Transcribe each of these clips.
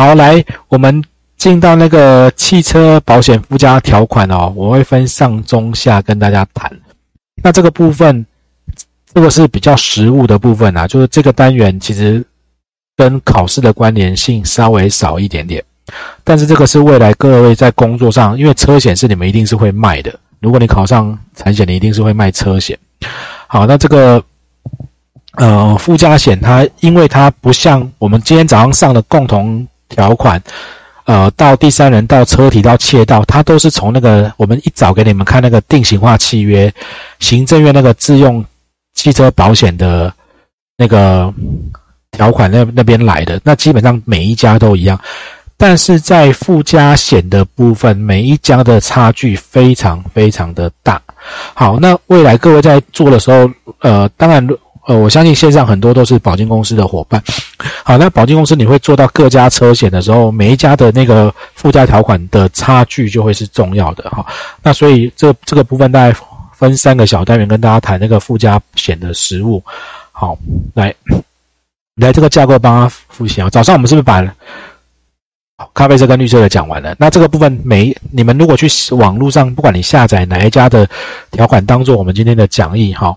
好，来，我们进到那个汽车保险附加条款哦，我会分上中下跟大家谈。那这个部分，这个是比较实务的部分啊，就是这个单元其实跟考试的关联性稍微少一点点，但是这个是未来各位在工作上，因为车险是你们一定是会卖的，如果你考上产险，你一定是会卖车险。好，那这个。呃，附加险它，因为它不像我们今天早上上的共同条款，呃，到第三人到车体到窃盗，它都是从那个我们一早给你们看那个定型化契约，行政院那个自用汽车保险的那个条款那那边来的。那基本上每一家都一样，但是在附加险的部分，每一家的差距非常非常的大。好，那未来各位在做的时候，呃，当然。呃，我相信线上很多都是保金公司的伙伴。好，那保金公司你会做到各家车险的时候，每一家的那个附加条款的差距就会是重要的哈。那所以这这个部分大概分三个小单元跟大家谈那个附加险的实物。好，来来这个架构帮他复习啊。早上我们是不是把咖啡色跟绿色的讲完了？那这个部分每你们如果去网络上，不管你下载哪一家的条款，当做我们今天的讲义哈。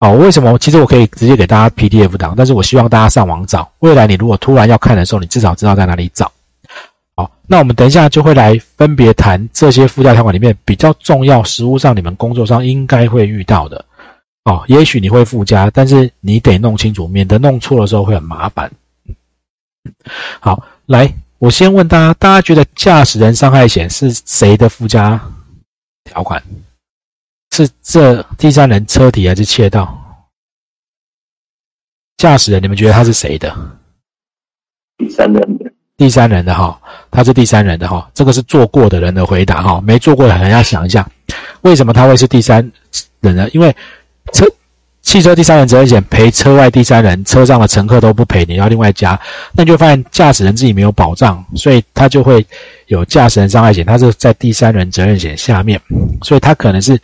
好，为什么？其实我可以直接给大家 PDF 档，但是我希望大家上网找。未来你如果突然要看的时候，你至少知道在哪里找。好，那我们等一下就会来分别谈这些附加条款里面比较重要、实务上你们工作上应该会遇到的。哦，也许你会附加，但是你得弄清楚，免得弄错的时候会很麻烦。好，来，我先问大家，大家觉得驾驶人伤害险是谁的附加条款？是这第三人车体还是窃盗？驾驶人，你们觉得他是谁的？第三人的。第三人的哈，他是第三人的哈，这个是做过的人的回答哈，没做过的人要想一下，为什么他会是第三人呢？因为车汽车第三人责任险赔车外第三人，车上的乘客都不赔，你要另外加，那你就发现驾驶人自己没有保障，所以他就会有驾驶人伤害险，他是在第三人责任险下面，所以他可能是。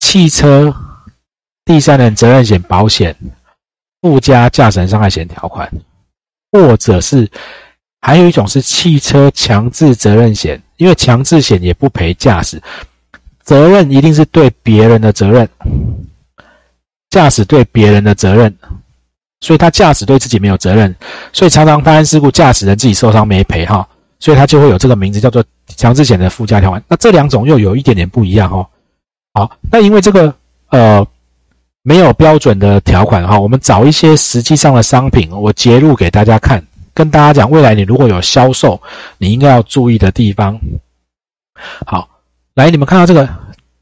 汽车第三人责任险保险附加驾驶人伤害险条款，或者是还有一种是汽车强制责任险，因为强制险也不赔驾驶，责任一定是对别人的责任，驾驶对别人的责任，所以他驾驶对自己没有责任，所以常常发生事故，驾驶人自己受伤没赔哈，所以他就会有这个名字叫做强制险的附加条款。那这两种又有一点点不一样哦。好，那因为这个呃没有标准的条款哈，我们找一些实际上的商品，我截录给大家看，跟大家讲，未来你如果有销售，你应该要注意的地方。好，来你们看到这个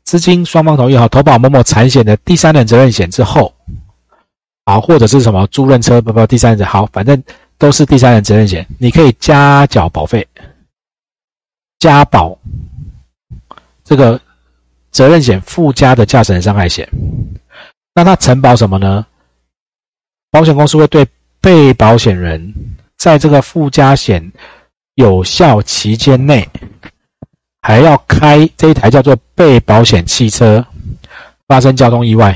资金双方同意哈，投保某某产险的第三人责任险之后，好，或者是什么租赁车不不第三人好，反正都是第三人责任险，你可以加缴保费，加保这个。责任险附加的驾驶人伤害险，那它承保什么呢？保险公司会对被保险人在这个附加险有效期间内，还要开这一台叫做被保险汽车，发生交通意外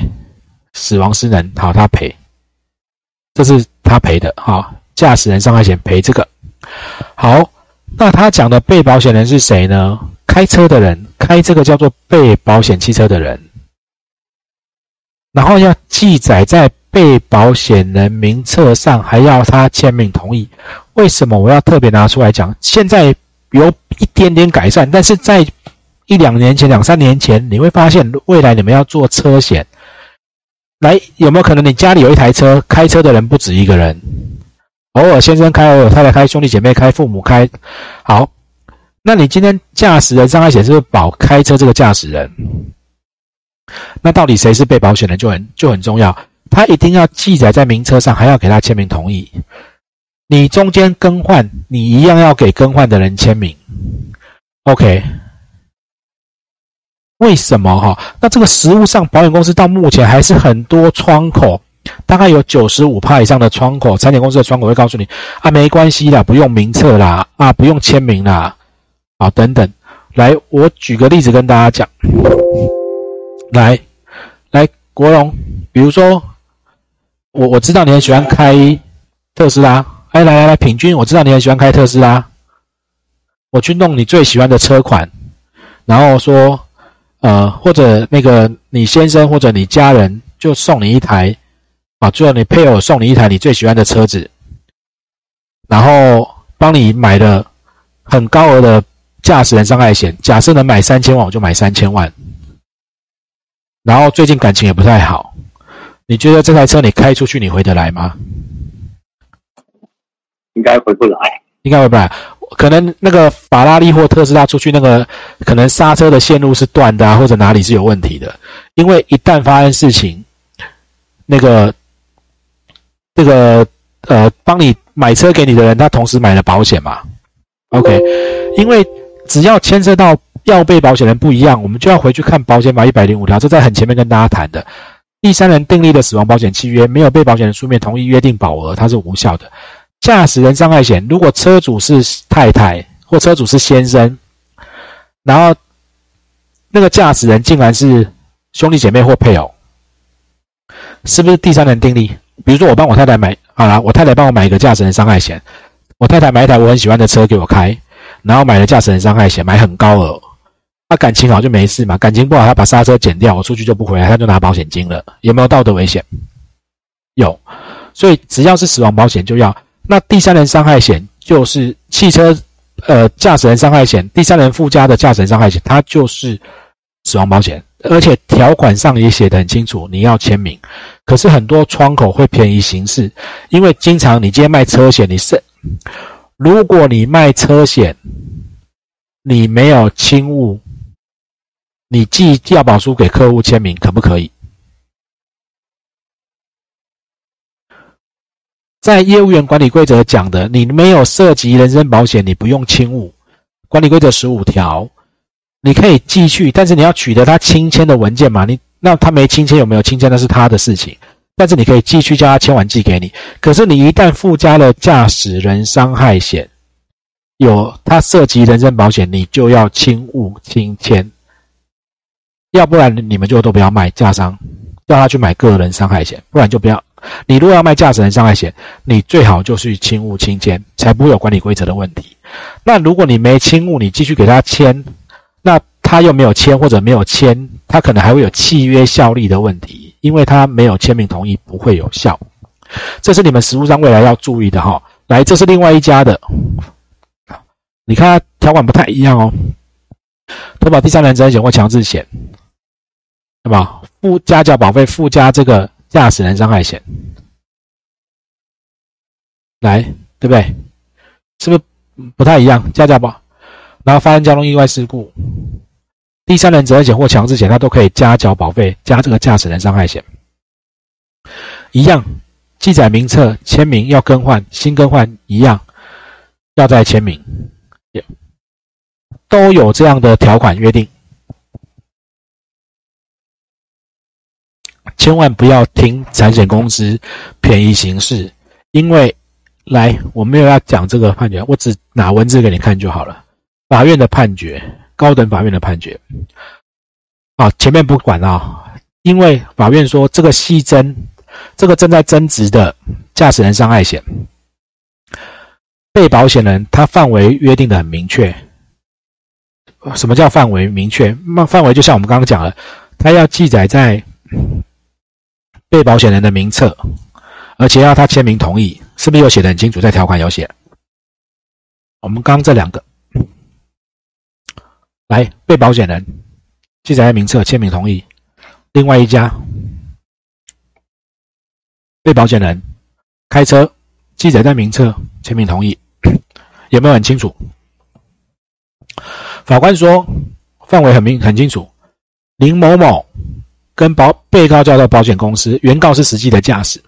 死亡失能，好，他赔，这是他赔的，好，驾驶人伤害险赔这个，好，那他讲的被保险人是谁呢？开车的人，开这个叫做被保险汽车的人，然后要记载在被保险人名册上，还要他签名同意。为什么我要特别拿出来讲？现在有一点点改善，但是在一两年前、两三年前，你会发现未来你们要做车险，来有没有可能你家里有一台车，开车的人不止一个人，偶尔先生开，偶尔太太开，兄弟姐妹开，父母开，好。那你今天驾驶人伤害险是不是保开车这个驾驶人？那到底谁是被保险人就很就很重要，他一定要记载在名册上，还要给他签名同意。你中间更换，你一样要给更换的人签名。OK？为什么哈？那这个实物上，保险公司到目前还是很多窗口，大概有九十五趴以上的窗口，产险公司的窗口会告诉你啊，没关系啦，不用名册啦，啊，不用签名啦。好，等等，来，我举个例子跟大家讲。来，来，国荣，比如说，我我知道你很喜欢开特斯拉，哎，来来来，平均，我知道你很喜欢开特斯拉，我去弄你最喜欢的车款，然后说，呃，或者那个你先生或者你家人就送你一台，啊，最后你配偶送你一台你最喜欢的车子，然后帮你买了很高额的驾驶人伤害险，假设能买三千万，我就买三千万。然后最近感情也不太好，你觉得这台车你开出去你回得来吗？应该回不来，应该回不来。可能那个法拉利或特斯拉出去，那个可能刹车的线路是断的啊，或者哪里是有问题的。因为一旦发生事情，那个这个呃，帮你买车给你的人，他同时买了保险嘛？OK，因为只要牵涉到要被保险人不一样，我们就要回去看保险法一百零五条，这在很前面跟大家谈的。第三人订立的死亡保险契约，没有被保险人书面同意约定保额，它是无效的。驾驶人伤害险，如果车主是太太或车主是先生，然后那个驾驶人竟然是兄弟姐妹或配偶，是不是第三人订立？比如说我帮我太太买，好了，我太太帮我买一个驾驶人伤害险，我太太买一台我很喜欢的车给我开，然后买了驾驶人伤害险，买很高额，那感情好就没事嘛，感情不好他把刹车剪掉，我出去就不回来，他就拿保险金了，有没有道德危险？有，所以只要是死亡保险就要。那第三人伤害险就是汽车，呃，驾驶人伤害险，第三人附加的驾驶人伤害险，它就是死亡保险，而且条款上也写得很清楚，你要签名。可是很多窗口会便宜行事，因为经常你今天卖车险，你是如果你卖车险，你没有轻误，你寄调保书给客户签名，可不可以？在业务员管理规则讲的，你没有涉及人身保险，你不用轻误。管理规则十五条，你可以寄去，但是你要取得他亲签的文件嘛？你那他没亲签有没有亲签那是他的事情，但是你可以继续叫他签完寄给你。可是你一旦附加了驾驶人伤害险，有他涉及人身保险，你就要轻误轻签，要不然你们就都不要卖驾商，叫他去买个人伤害险，不然就不要。你如果要卖驾驶人伤害险，你最好就是轻误轻签，才不会有管理规则的问题。那如果你没轻误，你继续给他签，那他又没有签或者没有签，他可能还会有契约效力的问题，因为他没有签名同意不会有效。这是你们实务上未来要注意的哈。来，这是另外一家的，你看条款不太一样哦。投保第三人责任险或强制险，对吧？附加缴保费附加这个。驾驶人伤害险，来，对不对？是不是不太一样？加价保，然后发生交通意外事故，第三人责任险或强制险，它都可以加缴保费，加这个驾驶人伤害险，一样，记载名册签名要更换，新更换一样，要再签名，都有这样的条款约定。千万不要听产险公司便宜行事，因为来我没有要讲这个判决，我只拿文字给你看就好了。法院的判决，高等法院的判决，啊，前面不管啊，因为法院说这个系争，这个正在争执的驾驶人伤害险，被保险人他范围约定的很明确。什么叫范围明确？那范围就像我们刚刚讲了，他要记载在。被保险人的名册，而且要他签名同意，是不是有写的很清楚？在条款有写。我们刚这两个，来，被保险人记载在名册，签名同意。另外一家，被保险人开车记载在名册，签名同意，有没有很清楚？法官说，范围很明很清楚，林某某。跟保被告叫到保险公司，原告是实际的驾驶，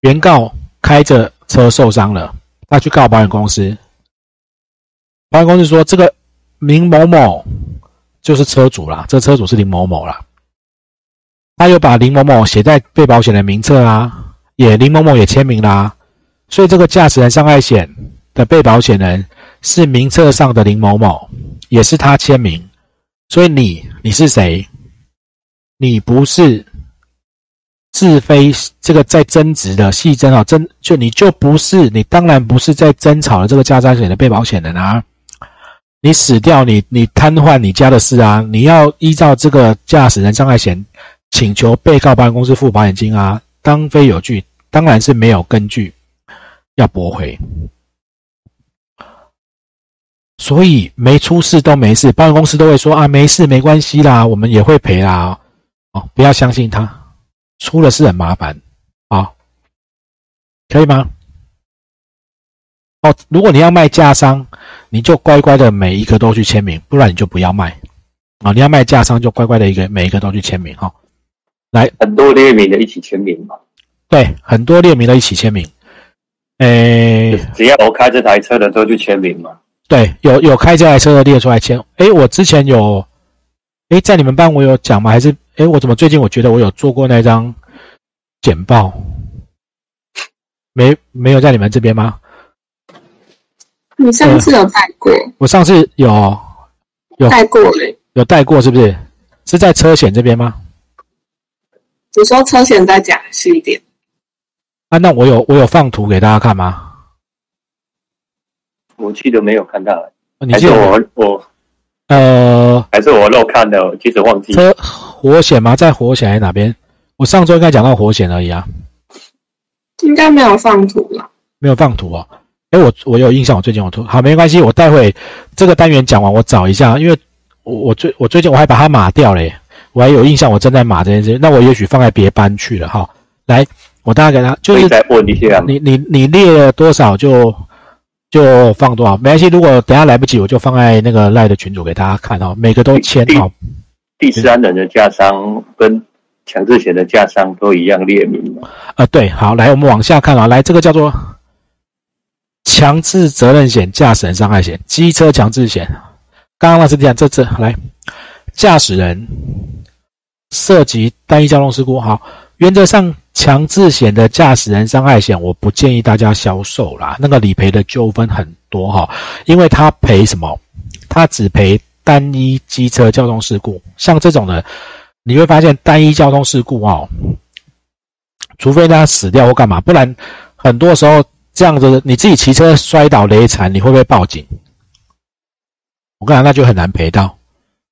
原告开着车受伤了，他去告保险公司，保险公司说这个林某某就是车主啦，这车主是林某某啦，他又把林某某写在被保险的名册啊，也林某某也签名啦，所以这个驾驶人伤害险的被保险人是名册上的林某某，也是他签名，所以你你是谁？你不是自非这个在增值的细增啊，增就你就不是你当然不是在争吵的这个驾驶险的被保险人啊，你死掉你你瘫痪你家的事啊，你要依照这个驾驶人伤害险请求被告保险公司付保险金啊，当非有据，当然是没有根据要驳回，所以没出事都没事，保险公司都会说啊没事没关系啦，我们也会赔啦，哦不要相信他。出了事很麻烦，啊，可以吗？哦，如果你要卖架商，你就乖乖的每一个都去签名，不然你就不要卖，啊，你要卖架商就乖乖的一个每一个都去签名，哈，来，很多列名的一起签名嘛，对，很多列名的一起签名，诶，只要我开这台车的都去签名嘛，对，有有开这台车的列出来签，诶，我之前有，诶，在你们班我有讲吗？还是？哎，我怎么最近我觉得我有做过那张简报，没没有在你们这边吗？你上次有带过？我上次有有带过嘞，有带过是不是？是在车险这边吗？你说车险再讲细一点。啊，那我有我有放图给大家看吗？我记得没有看到，你记得我我。呃，还是我漏看的，其实忘记。车火险吗？在火险还是哪边？我上周应该讲到火险而已啊。应该没有放图了。没有放图哦。哎，我我有印象，我最近我突。好，没关系，我待会这个单元讲完，我找一下，因为我我最我最近我还把它码掉嘞，我还有印象，我正在码这件事。那我也许放在别班去了哈。来，我大概给他就是再问一下，你你你列了多少就？就放多少没关系，如果等下来不及，我就放在那个赖的群组给大家看哦。每个都签好。第三人的价商跟强制险的价商都一样列明吗？啊，对，好，来我们往下看啊，来这个叫做强制责任险、驾驶人伤害险、机车强制险。刚刚那是这样，这次来驾驶人涉及单一交通事故，好，原则上。强制险的驾驶人伤害险，我不建议大家销售啦。那个理赔的纠纷很多哈，因为他赔什么？他只赔单一机车交通事故。像这种的，你会发现单一交通事故哦，除非他死掉或干嘛，不然很多时候这样子，你自己骑车摔倒累残，你会不会报警？我跟你讲，那就很难赔到。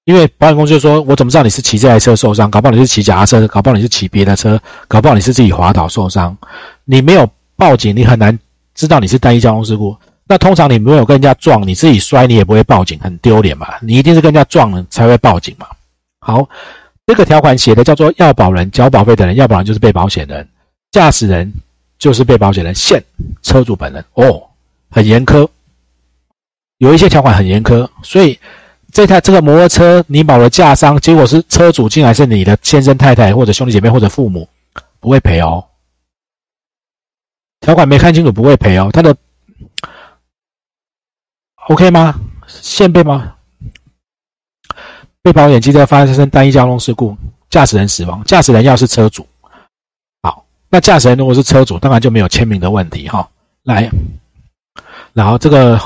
因为保险公司就说：“我怎么知道你是骑这台车受伤？搞不好你是骑脚踏车，搞不好你是骑别的车，搞不好你是自己滑倒受伤。你没有报警，你很难知道你是单一交通事故。那通常你没有跟人家撞，你自己摔，你也不会报警，很丢脸嘛。你一定是跟人家撞了才会报警嘛。好，这个条款写的叫做要保人交保费的人，要保人就是被保险人，驾驶人就是被保险人，现车主本人哦，很严苛，有一些条款很严苛，所以。”这台这个摩托车你保了驾伤，结果是车主竟然是你的先生太太或者兄弟姐妹或者父母，不会赔哦。条款没看清楚不会赔哦。他的 OK 吗？现被吗？被保险机车发生单一交通事故，驾驶人死亡，驾驶人要是车主，那驾驶人如果是车主，当然就没有签名的问题哈。来，然后这个。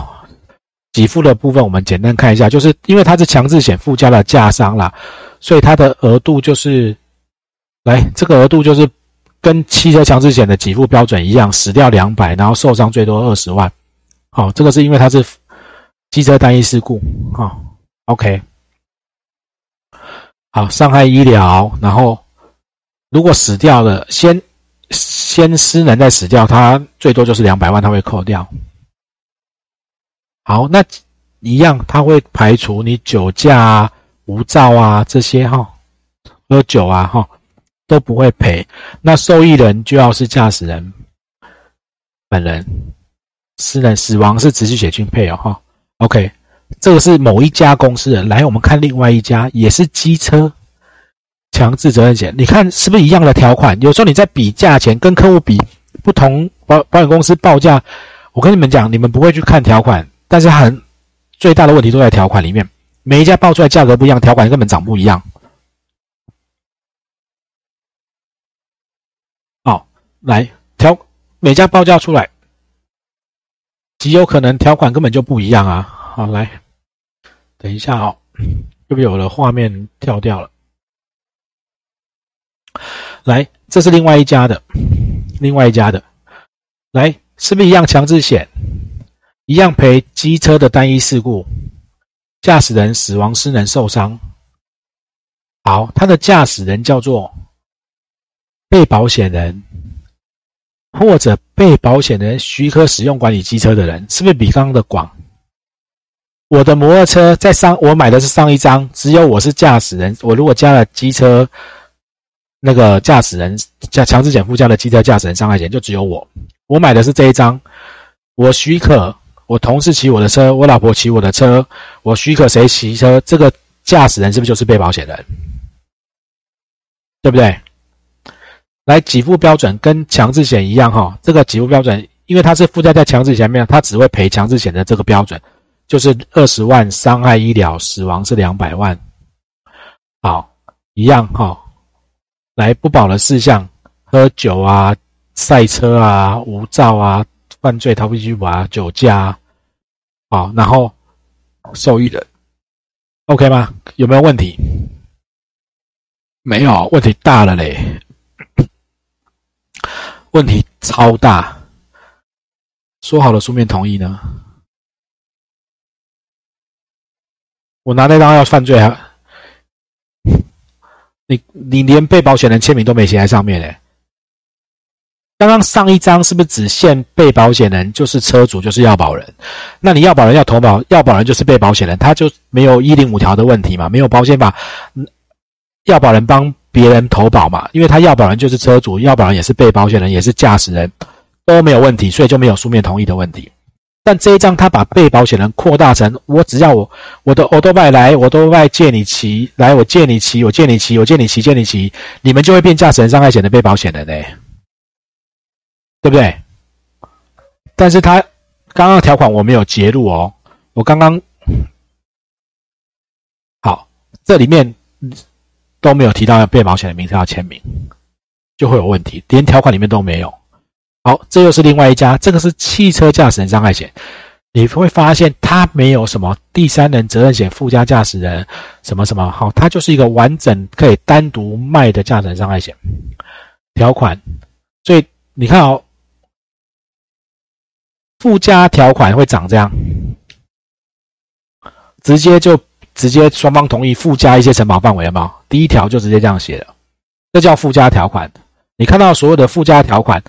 给付的部分，我们简单看一下，就是因为它是强制险附加了价商啦，所以它的额度就是，来这个额度就是跟汽车强制险的给付标准一样，死掉两百，然后受伤最多二十万。好，这个是因为它是机车单一事故。好，OK，好，伤害医疗，然后如果死掉了，先先私人再死掉，他最多就是两百万，他会扣掉。好，那一样，他会排除你酒驾啊、无照啊这些哈，喝酒啊哈都不会赔。那受益人就要是驾驶人本人，私人死亡是直系血亲配偶哈。OK，这个是某一家公司的。来，我们看另外一家，也是机车强制责任险，你看是不是一样的条款？有时候你在比价钱，跟客户比不同保保险公司报价，我跟你们讲，你们不会去看条款。但是很最大的问题都在条款里面，每一家报出来价格不一样，条款根本长不一样。好，来条每家报价出来，极有可能条款根本就不一样啊！好，来等一下哦，又不有了画面跳掉了。来这是另外一家的，另外一家的，来，是不是一样强制险，一样赔机车的单一事故，驾驶人死亡、失能、受伤。好，他的驾驶人叫做被保险人，或者被保险人许可使用管理机车的人，是不是比刚刚的广？我的摩托车在上，我买的是上一张，只有我是驾驶人。我如果加了机车那个驾驶人加强制险附加的机车驾驶人伤害险，就只有我。我买的是这一张，我许可我同事骑我的车，我老婆骑我的车，我许可谁骑车，这个驾驶人是不是就是被保险人？对不对？来，给付标准跟强制险一样哈，这个给付标准，因为它是附加在强制险面，它只会赔强制险的这个标准。就是二十万伤害医疗死亡是两百万，好，一样哈。来不保的事项，喝酒啊、赛车啊、无照啊、犯罪逃避拘捕啊、酒驾，好，然后受益人，OK 吗？有没有问题？没有，问题大了嘞，问题超大。说好了书面同意呢？我拿那张要犯罪啊！你你连被保险人签名都没写在上面嘞。刚刚上一张是不是只限被保险人就是车主就是要保人？那你要保人要投保，要保人就是被保险人，他就没有一零五条的问题嘛？没有保险法，要保人帮别人投保嘛？因为他要保人就是车主，要保人也是被保险人，也是驾驶人，都没有问题，所以就没有书面同意的问题。但这一张他把被保险人扩大成我只要我我的欧多拜来，我都拜借你骑来，我借你骑，我借你骑，我借你骑，借你骑，你们就会变驾驶人伤害险的被保险人嘞，对不对？但是他刚刚条款我没有截录哦，我刚刚好，这里面都没有提到要被保险的名字要签名，就会有问题，连条款里面都没有。好，这又是另外一家，这个是汽车驾驶人伤害险，你会发现它没有什么第三人责任险附加驾驶人什么什么，好，它就是一个完整可以单独卖的驾驶人伤害险条款，所以你看哦，附加条款会长这样，直接就直接双方同意附加一些承保范围了吗？第一条就直接这样写了，这叫附加条款。你看到所有的附加条款。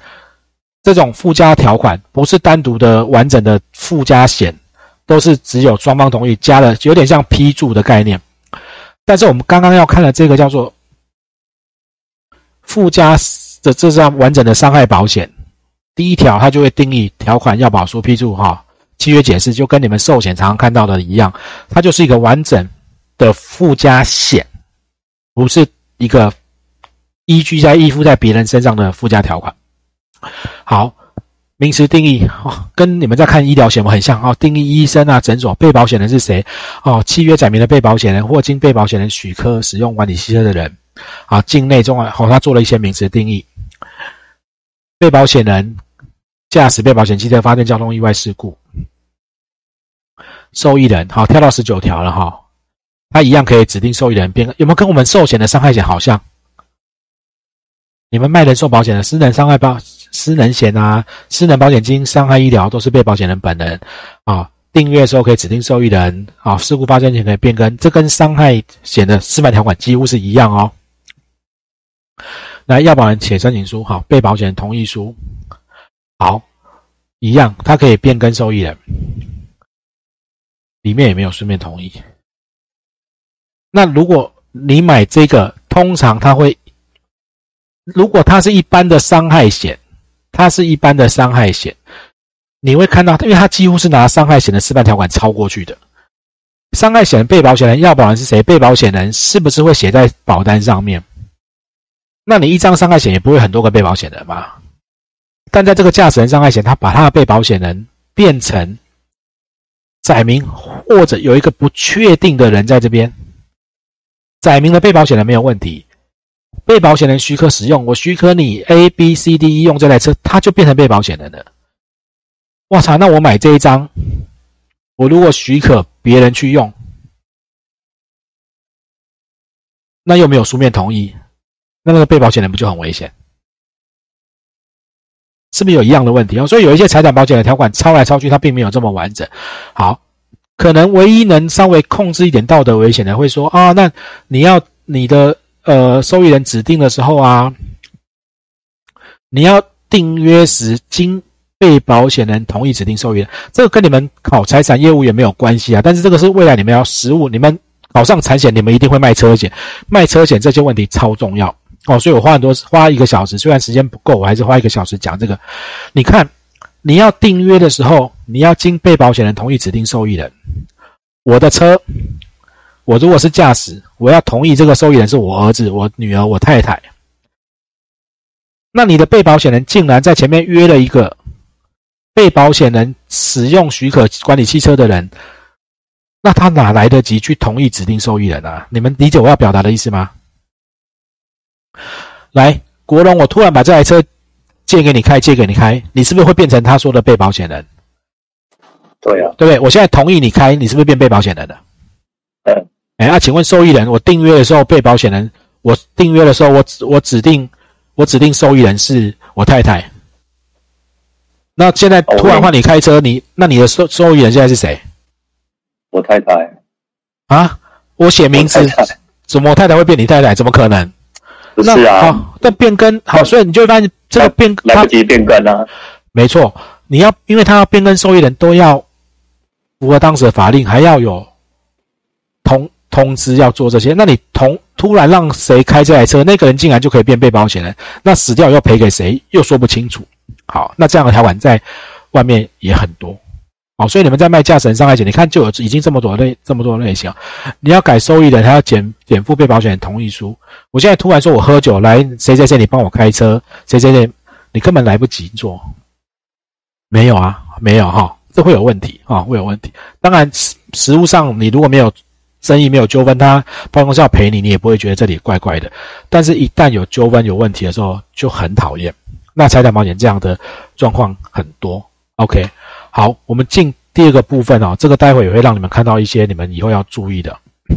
这种附加条款不是单独的完整的附加险，都是只有双方同意加了，有点像批注的概念。但是我们刚刚要看的这个叫做附加的这张完整的伤害保险，第一条它就会定义条款要保书批注哈，契约解释就跟你们寿险常常看到的一样，它就是一个完整的附加险，不是一个依据在依附在别人身上的附加条款。好，名词定义哦，跟你们在看医疗险很像哦。定义医生啊，诊所被保险人是谁？哦，契约载明的被保险人或经被保险人许可使用管理汽车的人。啊，境内中啊，好，他做了一些名词定义。被保险人驾驶被保险汽车发生交通意外事故，受益人好，跳到十九条了哈，他一样可以指定受益人变有没有跟我们寿险的伤害险好像？你们卖人寿保险的私人伤害保。私人险啊，私人保险金、伤害医疗都是被保险人本人啊。订阅的时候可以指定受益人啊。事故发生前可以变更，这跟伤害险的示范条款几乎是一样哦。来，要保人写申请书，好，被保险人同意书，好，一样，他可以变更受益人，里面也没有书面同意。那如果你买这个，通常他会，如果它是一般的伤害险。它是一般的伤害险，你会看到，因为它几乎是拿伤害险的示范条款抄过去的。伤害险被保险人要保人是谁？被保险人是不是会写在保单上面？那你一张伤害险也不会很多个被保险人吧？但在这个驾驶人伤害险，他把他的被保险人变成载明或者有一个不确定的人在这边，载明的被保险人没有问题。被保险人许可使用，我许可你 A、B、C、D、E 用这台车，他就变成被保险人了。我操，那我买这一张，我如果许可别人去用，那又没有书面同意，那那个被保险人不就很危险？是不是有一样的问题哦？所以有一些财产保险的条款抄来抄去，它并没有这么完整。好，可能唯一能稍微控制一点道德危险的，会说啊，那你要你的呃受益人指定的时候啊，你要订约时经被保险人同意指定受益人，这个跟你们考财产业务也没有关系啊。但是这个是未来你们要实务，你们考上产险，你们一定会卖车险，卖车险这些问题超重要。哦，所以我花很多花一个小时，虽然时间不够，我还是花一个小时讲这个。你看，你要订约的时候，你要经被保险人同意指定受益人。我的车，我如果是驾驶，我要同意这个受益人是我儿子、我女儿、我太太。那你的被保险人竟然在前面约了一个被保险人使用许可管理汽车的人，那他哪来得及去同意指定受益人啊？你们理解我要表达的意思吗？来，国荣，我突然把这台车借给你开，借给你开，你是不是会变成他说的被保险人？对啊，对不对？我现在同意你开，你是不是变被保险人了？嗯，哎，那请问受益人，我订约的时候被保险人，我订约的时候，我指我指定我指定受益人是我太太。那现在突然换你开车，你那你的受受益人现在是谁？我太太啊，我写名字，怎么我太太会变你太太？怎么可能？不是啊，好，那变更好，所以你就发现这个变来不及变更啊。没错，你要因为他要变更受益人都要符合当时的法令，还要有通通知要做这些。那你同突然让谁开这台车，那个人竟然就可以变被保险人，那死掉要赔给谁又说不清楚。好，那这样的条款在外面也很多。好，所以你们在卖驾驶人伤害险，你看就有已经这么多类这么多类型，你要改受益人，他要减减负被保险人同意书。我现在突然说我喝酒来谁谁谁，你帮我开车，谁谁谁，你根本来不及做。没有啊，没有哈，这会有问题啊，会有问题。当然实实物上你如果没有生意、没有纠纷，他办公室要赔你，你也不会觉得这里怪怪的。但是，一旦有纠纷、有问题的时候，就很讨厌。那财产保险这样的状况很多。OK。好，我们进第二个部分哦，这个待会也会让你们看到一些你们以后要注意的。